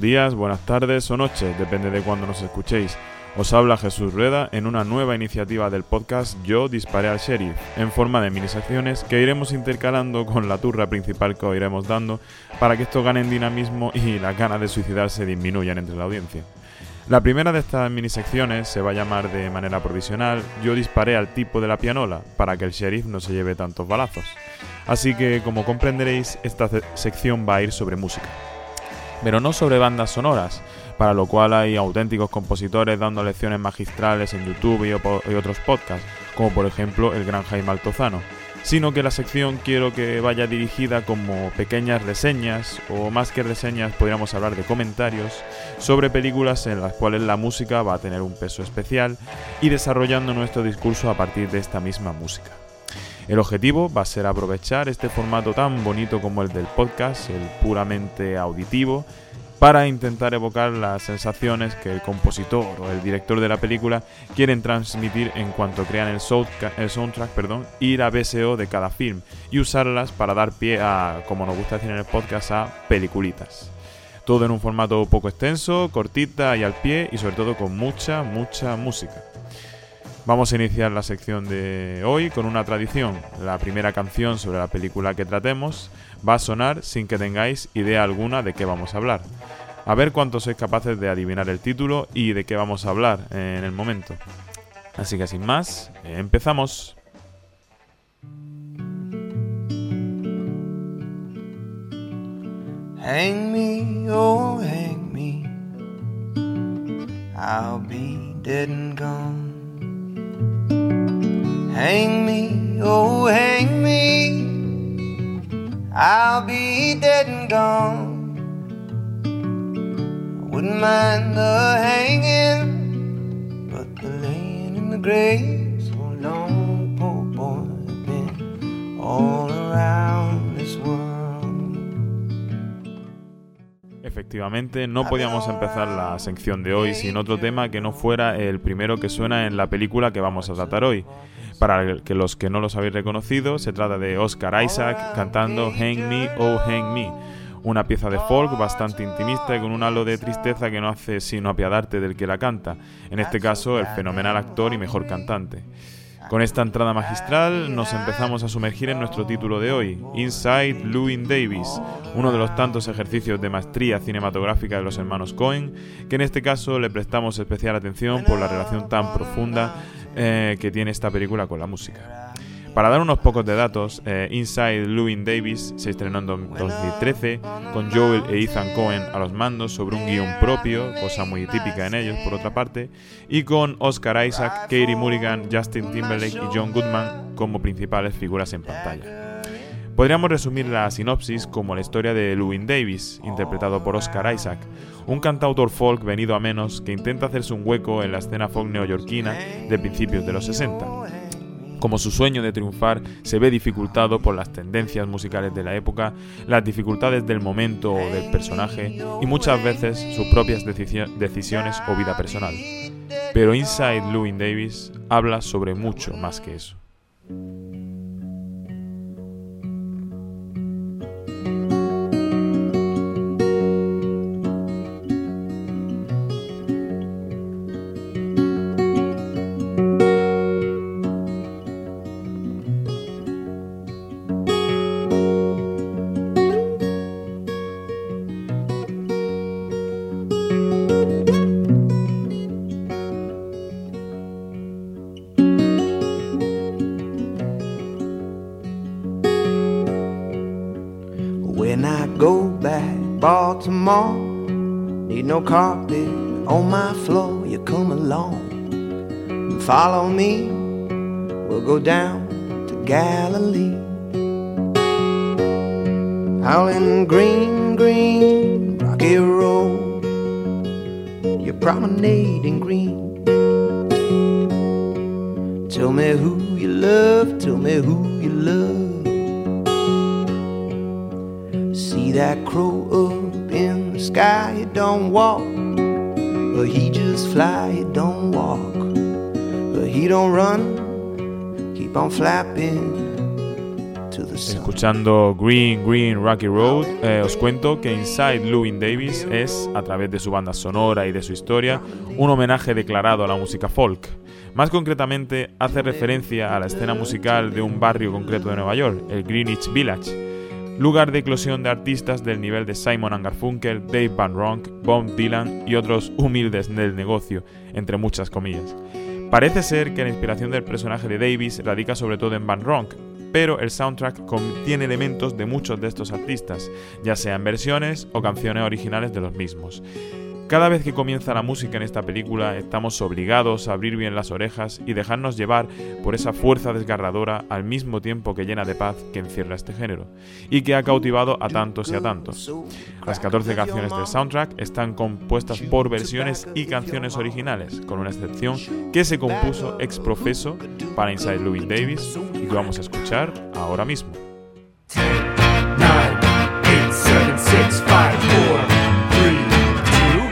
días, buenas tardes o noches, depende de cuándo nos escuchéis. Os habla Jesús Rueda en una nueva iniciativa del podcast Yo disparé al sheriff, en forma de mini secciones que iremos intercalando con la turra principal que os iremos dando para que esto gane en dinamismo y las ganas de suicidarse disminuyan entre la audiencia. La primera de estas mini secciones se va a llamar de manera provisional Yo disparé al tipo de la pianola para que el sheriff no se lleve tantos balazos. Así que, como comprenderéis, esta se- sección va a ir sobre música pero no sobre bandas sonoras, para lo cual hay auténticos compositores dando lecciones magistrales en YouTube y, otros podcasts, como por ejemplo el gran Jaime Altozano, sino que la sección quiero que vaya dirigida como pequeñas reseñas, o más que reseñas podríamos hablar de comentarios, sobre películas en las cuales la música va a tener un peso especial y desarrollando nuestro discurso a partir de esta misma música. El objetivo va a ser aprovechar este formato tan bonito como el del podcast, el puramente auditivo, para intentar evocar las sensaciones que el compositor o el director de la película quieren transmitir en cuanto crean el, soundtrack perdón, y la BSO de cada film y usarlas para dar pie a, como nos gusta decir en el podcast, a peliculitas. Todo en un formato poco extenso, cortita y al pie y sobre todo con mucha, mucha música. Vamos a iniciar la sección de hoy con una tradición. La primera canción sobre la película que tratemos va a sonar sin que tengáis idea alguna de qué vamos a hablar. A ver cuántos sois capaces de adivinar el título y de qué vamos a hablar en el momento. Así que sin más, empezamos. Hang me, oh, hang me. I'll be dead and gone. Hang me, oh, hang me. I'll be dead and gone. I wouldn't mind the hanging, but the laying in the grave so long, poor boy, I've been all around this world. Efectivamente, no podíamos empezar la sección de hoy sin otro tema que no fuera el primero que suena en la película que vamos a tratar hoy. Para que los que no los habéis reconocido, se trata de Oscar Isaac cantando Hang Me, Oh Hang Me, una pieza de folk bastante intimista y con un halo de tristeza que no hace sino apiadarte del que la canta, en este caso el fenomenal actor y mejor cantante. Con esta entrada magistral nos empezamos a sumergir en nuestro título de hoy, Inside Llewyn Davis, uno de los tantos ejercicios de maestría cinematográfica de los hermanos Cohen, que en este caso le prestamos especial atención por la relación tan profunda eh, que tiene esta película con la música. Para dar unos pocos de datos, eh, Inside Llewyn Davis se estrenó en do- 2013 con Joel e Ethan Cohen a los mandos sobre un guion propio, cosa muy típica en ellos por otra parte, y con Oscar Isaac, Katie Mulligan, Justin Timberlake y John Goodman como principales figuras en pantalla. Podríamos resumir la sinopsis como la historia de Llewyn Davis, interpretado por Oscar Isaac, un cantautor folk venido a menos que intenta hacerse un hueco en la escena folk neoyorquina de principios de los 60 como su sueño de triunfar se ve dificultado por las tendencias musicales de la época, las dificultades del momento o del personaje y muchas veces sus propias decisiones o vida personal. Pero Inside Llewyn Davis habla sobre mucho más que eso. Carpet on my floor. You come along and follow me. We'll go down to Galilee. Out in green, green, rocky road. You promenade in green. Tell me who you love, tell me who you love. See that crow up sky, don't walk, but he just fly, don't walk, but he don't run, keep on flapping. Escuchando Green Green Rocky Road, eh, os cuento que Inside Louis Davis es, a través de su banda sonora y de su historia, un homenaje declarado a la música folk. Más concretamente, hace referencia a la escena musical de un barrio concreto de Nueva York, el Greenwich Village, lugar de eclosión de artistas del nivel de Simon Garfunkel, Dave Van Ronk, Bob Dylan y otros humildes del negocio, entre muchas comillas. Parece ser que la inspiración del personaje de Davis radica sobre todo en Van Ronk, pero el soundtrack contiene elementos de muchos de estos artistas, ya sean versiones o canciones originales de los mismos. Cada vez que comienza la música en esta película estamos obligados a abrir bien las orejas y dejarnos llevar por esa fuerza desgarradora al mismo tiempo que llena de paz que encierra este género y que ha cautivado a tantos y a tantos. Las 14 canciones del soundtrack están compuestas por versiones y canciones originales, con una excepción que se compuso ex profeso para Inside Louis Davis y que vamos a escuchar ahora mismo.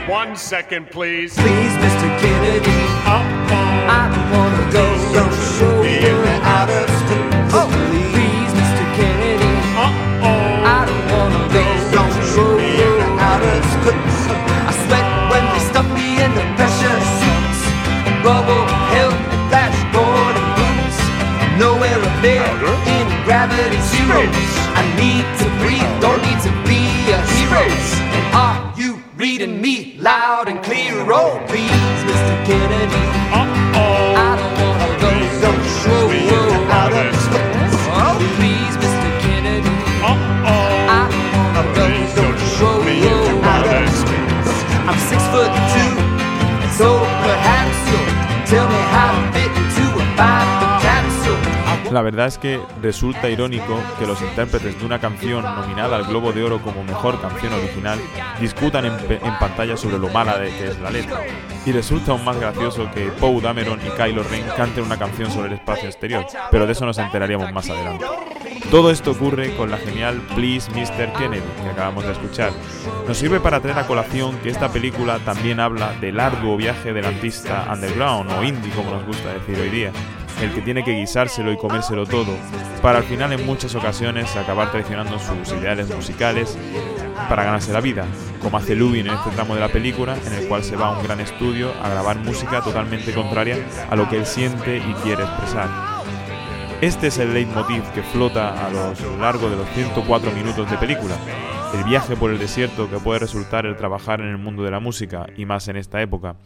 One second, please. Please, Mr. Kennedy. Uh-oh. I don't wanna go. Don't show me the outer space. Oh, please, Mr. Kennedy. Uh-oh. I don't wanna go. Don't show me the outer space. I sweat when they stuff me in the pressure suits. Rubble, helmet, flashboard, and boots. Nowhere up there in gravity zero. I need to La verdad es que resulta irónico que los intérpretes de una canción nominada al Globo de Oro como mejor canción original discutan en, pantalla sobre lo mala de que es la letra. Y resulta aún más gracioso que Poe Dameron y Kylo Ren canten una canción sobre el espacio exterior, pero de eso nos enteraríamos más adelante. Todo esto ocurre con la genial Please Mr. Kennedy que acabamos de escuchar. Nos sirve para traer a colación que esta película también habla del arduo viaje del artista underground o indie como nos gusta decir hoy día, el que tiene que guisárselo y comérselo todo, para al final en muchas ocasiones acabar traicionando sus ideales musicales para ganarse la vida, como hace Lubin en este tramo de la película, en el cual se va a un gran estudio a grabar música totalmente contraria a lo que él siente y quiere expresar. Este es el leitmotiv que flota a lo largo de los 104 minutos de película. El viaje por el desierto que puede resultar el trabajar en el mundo de la música, y más en esta época,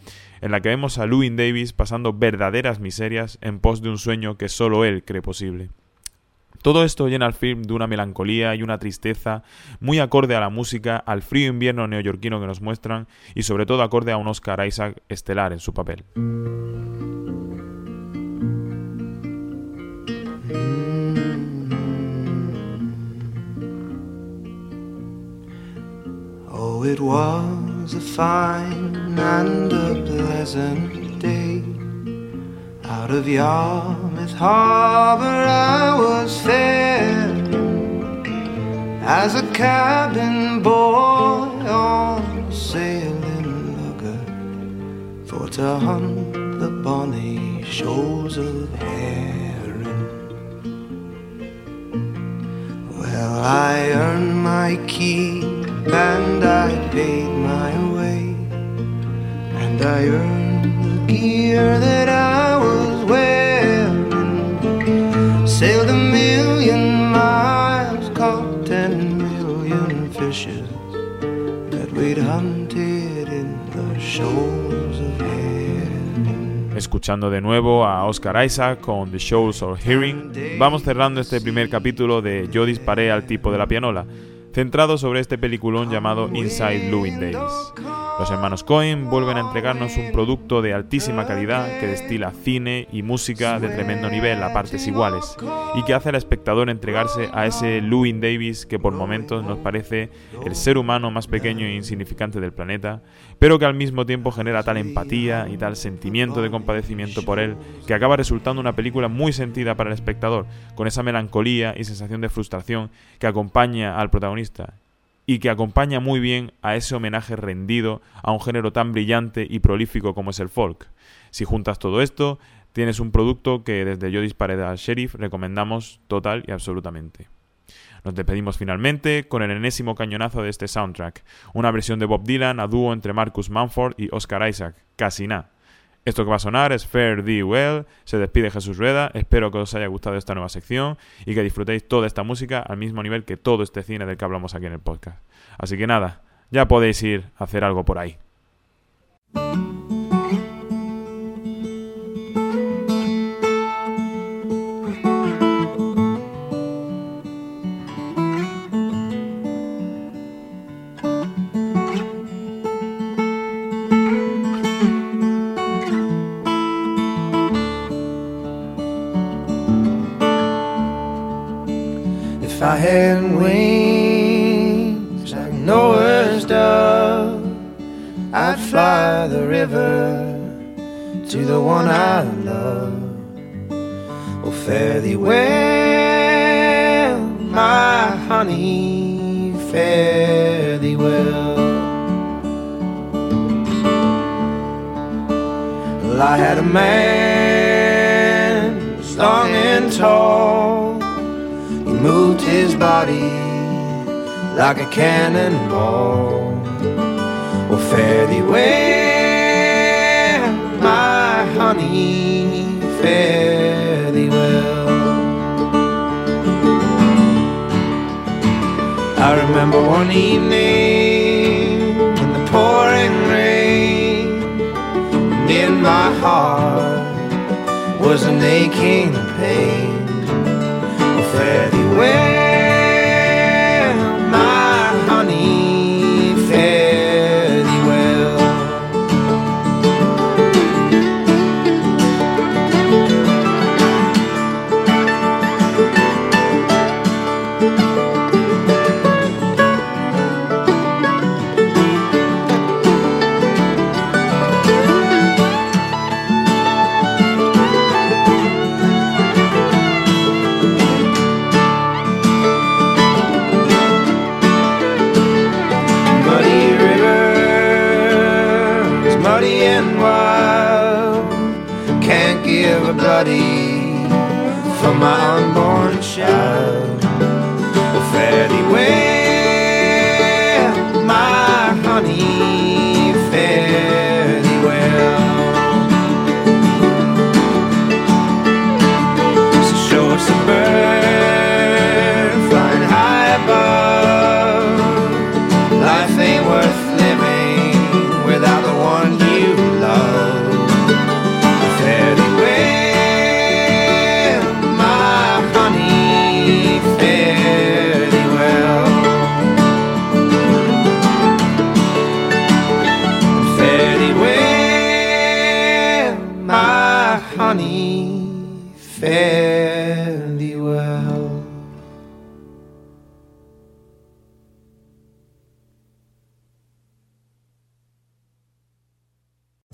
en la que vemos a Louis Davis pasando verdaderas miserias en pos de un sueño que solo él cree posible. Todo esto llena al film de una melancolía y una tristeza muy acorde a la música, al frío invierno neoyorquino que nos muestran y sobre todo acorde a un Oscar Isaac estelar en su papel. It was a fine and a pleasant day. Out of Yarmouth Harbor I was faring as a cabin boy on sailing lugger for to hunt the bonny shoals of herring. Well, I earned my keep and I paid my way, and I earned the gear that I was wearing. Sailed a million miles, caught ten million fishes that we'd hunted in the shoals of herring. Escuchando de nuevo a Oscar Isaac con The Shows of Hearing, vamos cerrando este primer capítulo de Yo disparé al tipo de la pianola. Centrado sobre este peliculón llamado Inside Llewyn Davis. Los hermanos Cohen vuelven a entregarnos un producto de altísima calidad que destila cine y música de tremendo nivel a partes iguales y que hace al espectador entregarse a ese Llewyn Davis que por momentos nos parece el ser humano más pequeño e insignificante del planeta, pero que al mismo tiempo genera tal empatía y tal sentimiento de compadecimiento por él que acaba resultando una película muy sentida para el espectador, con esa melancolía y sensación de frustración que acompaña al protagonista y que acompaña muy bien a ese homenaje rendido a un género tan brillante y prolífico como es el folk. Si juntas todo esto, tienes un producto que desde Yo disparé al sheriff recomendamos total y absolutamente. Nos despedimos finalmente con el enésimo cañonazo de este soundtrack, una versión de Bob Dylan a dúo entre Marcus Manford y Oscar Isaac, casi nada. Esto que va a sonar es Fair Thee Well, se despide Jesús Rueda, espero que os haya gustado esta nueva sección y que disfrutéis toda esta música al mismo nivel que todo este cine del que hablamos aquí en el podcast. Así que nada, ya podéis ir a hacer algo por ahí. Had wings like Noah's dove, I'd fly the river to the one I love. Oh, fare thee well, my honey, fare thee well. Well, I had a man, strong and tall. His body like a cannonball. Well, fare thee well, my honey, fare thee well. I remember one evening in the pouring rain, and in my heart was an aching pain.